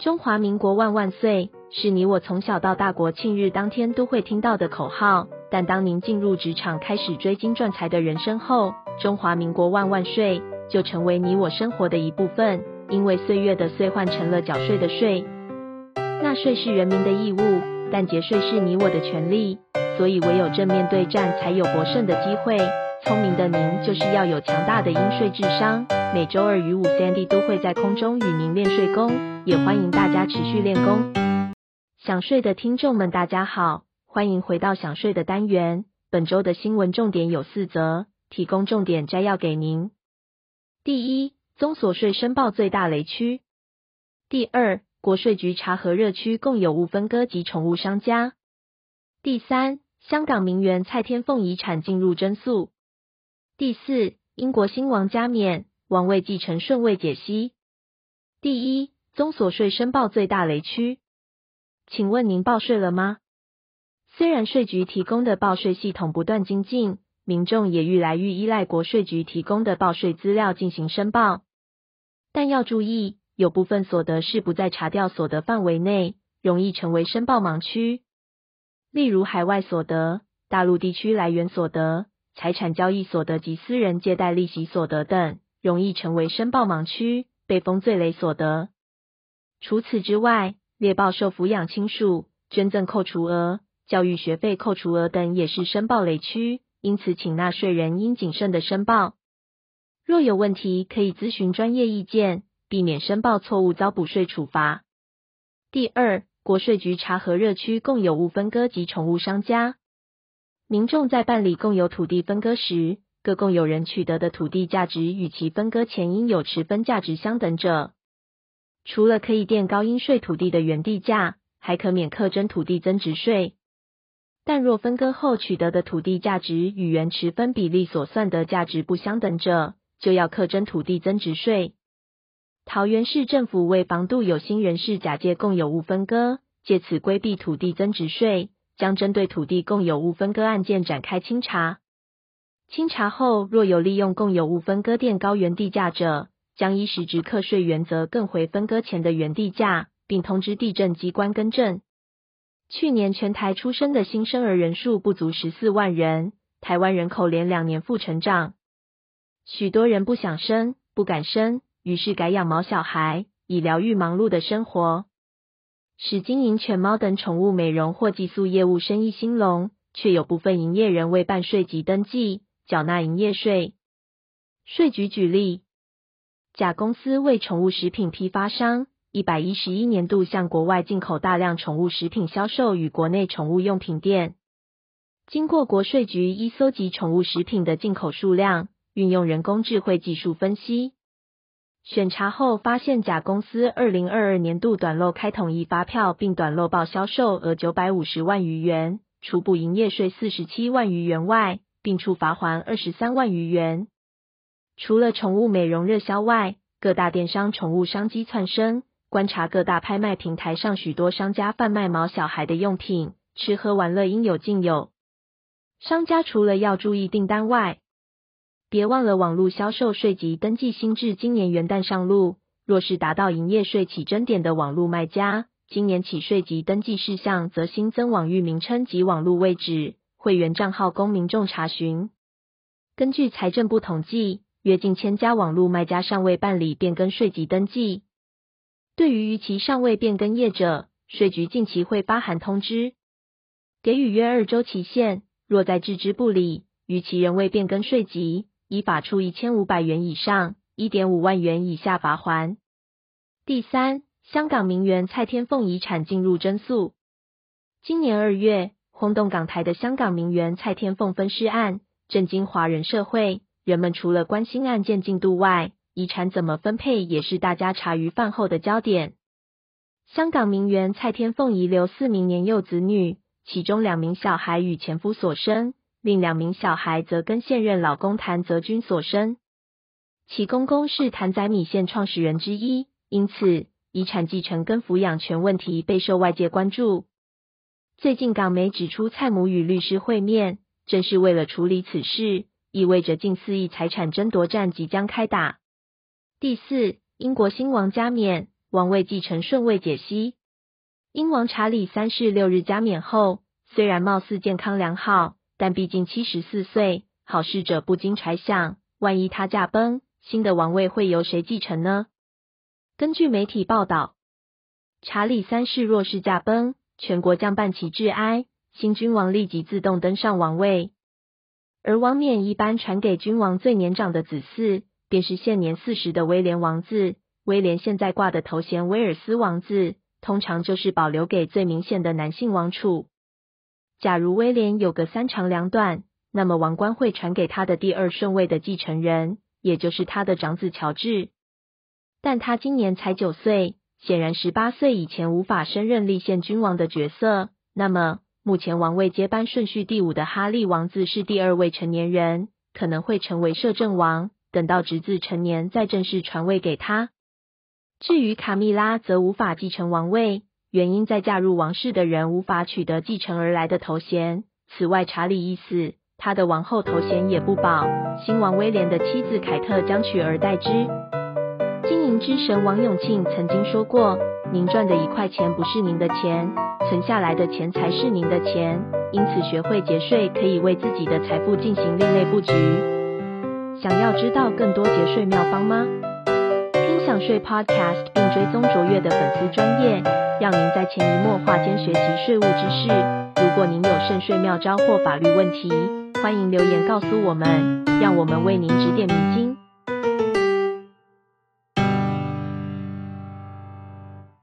中华民国万万岁，是你我从小到大国庆日当天都会听到的口号。但当您进入职场，开始追金赚财的人生后，中华民国万万岁就成为你我生活的一部分。因为岁月的岁换成了缴税的税。纳税是人民的义务，但节税是你我的权利。所以唯有正面对战，才有博胜的机会。聪明的您，就是要有强大的应税智商。每周二与五，Sandy 都会在空中与您练税功，也欢迎大家持续练功。想睡的听众们，大家好，欢迎回到想睡的单元。本周的新闻重点有四则，提供重点摘要给您。第一，综所税申报最大雷区。第二，国税局查核热区共有物分割及宠物商家。第三，香港名媛蔡天凤遗产进入争诉。第四，英国新王加冕，王位继承顺位解析。第一，综所税申报最大雷区，请问您报税了吗？虽然税局提供的报税系统不断精进，民众也愈来愈依赖国税局提供的报税资料进行申报，但要注意，有部分所得是不在查调所得范围内，容易成为申报盲区。例如海外所得、大陆地区来源所得。财产交易所得及私人借贷利息所得等，容易成为申报盲区，被封最雷所得。除此之外，猎豹受抚养亲属、捐赠扣除额、教育学费扣除额等也是申报雷区，因此请纳税人应谨慎的申报。若有问题，可以咨询专业意见，避免申报错误遭补税处罚。第二，国税局查核热区共有物分割及宠物商家。民众在办理共有土地分割时，各共有人取得的土地价值与其分割前应有持分价值相等者，除了可以垫高应税土地的原地价，还可免课征土地增值税。但若分割后取得的土地价值与原持分比例所算的价值不相等者，就要课征土地增值税。桃园市政府为防杜有心人士假借共有物分割，借此规避土地增值税。将针对土地共有物分割案件展开清查。清查后，若有利用共有物分割垫高原地价者，将依实质课税原则更回分割前的原地价，并通知地政机关更正。去年全台出生的新生儿人数不足十四万人，台湾人口连两年负成长，许多人不想生、不敢生，于是改养毛小孩，以疗愈忙碌的生活。使经营犬猫等宠物美容或寄宿业务生意兴隆，却有部分营业人未办税及登记，缴纳营业税。税局举例，甲公司为宠物食品批发商，一百一十一年度向国外进口大量宠物食品销售与国内宠物用品店。经过国税局依搜集宠物食品的进口数量，运用人工智慧技术分析。选查后发现，甲公司二零二二年度短漏开统一发票，并短漏报销售额九百五十万余元，除补营业税四十七万余元外，并处罚锾二十三万余元。除了宠物美容热销外，各大电商宠物商机窜升。观察各大拍卖平台上，许多商家贩卖毛小孩的用品，吃喝玩乐应有尽有。商家除了要注意订单外，别忘了网络销售税籍登记新制，今年元旦上路。若是达到营业税起征点的网络卖家，今年起税籍登记事项则新增网域名称及网络位置、会员账号供民众查询。根据财政部统计，约近千家网络卖家尚未办理变更税籍登记。对于逾期尚未变更业者，税局近期会发函通知，给予约二周期限。若再置之不理，逾期仍未变更税籍，依法处一千五百元以上一点五万元以下罚锾。第三，香港名媛蔡天凤遗产进入争诉。今年二月，轰动港台的香港名媛蔡天凤分尸案，震惊华人社会。人们除了关心案件进度外，遗产怎么分配也是大家茶余饭后的焦点。香港名媛蔡天凤遗留四名年幼子女，其中两名小孩与前夫所生。另两名小孩则跟现任老公谭泽君所生，其公公是谭仔米线创始人之一，因此遗产继承跟抚养权问题备受外界关注。最近港媒指出，蔡母与律师会面，正是为了处理此事，意味着近四亿财产争夺战即将开打。第四，英国新王加冕，王位继承顺位解析：英王查理三世六日加冕后，虽然貌似健康良好，但毕竟七十四岁，好事者不禁揣想，万一他驾崩，新的王位会由谁继承呢？根据媒体报道，查理三世若是驾崩，全国将办起致哀，新君王立即自动登上王位。而王冕一般传给君王最年长的子嗣，便是现年四十的威廉王子。威廉现在挂的头衔威尔斯王子，通常就是保留给最明显的男性王储。假如威廉有个三长两短，那么王冠会传给他的第二顺位的继承人，也就是他的长子乔治。但他今年才九岁，显然十八岁以前无法胜任立宪君王的角色。那么，目前王位接班顺序第五的哈利王子是第二位成年人，可能会成为摄政王。等到侄子成年，再正式传位给他。至于卡蜜拉，则无法继承王位，原因在嫁入王室的人无法取得继承而来的头衔。此外，查理一死，他的王后头衔也不保，新王威廉的妻子凯特将取而代之。经营之神王永庆曾经说过：“您赚的一块钱不是您的钱，存下来的钱才是您的钱。因此，学会节税可以为自己的财富进行另类布局。”想要知道更多节税妙方吗？听享税 Podcast 并追踪卓越的粉丝专业，让您在潜移默化间学习税务知识。如果您有慎税妙招或法律问题，欢迎留言告诉我们，让我们为您指点迷津。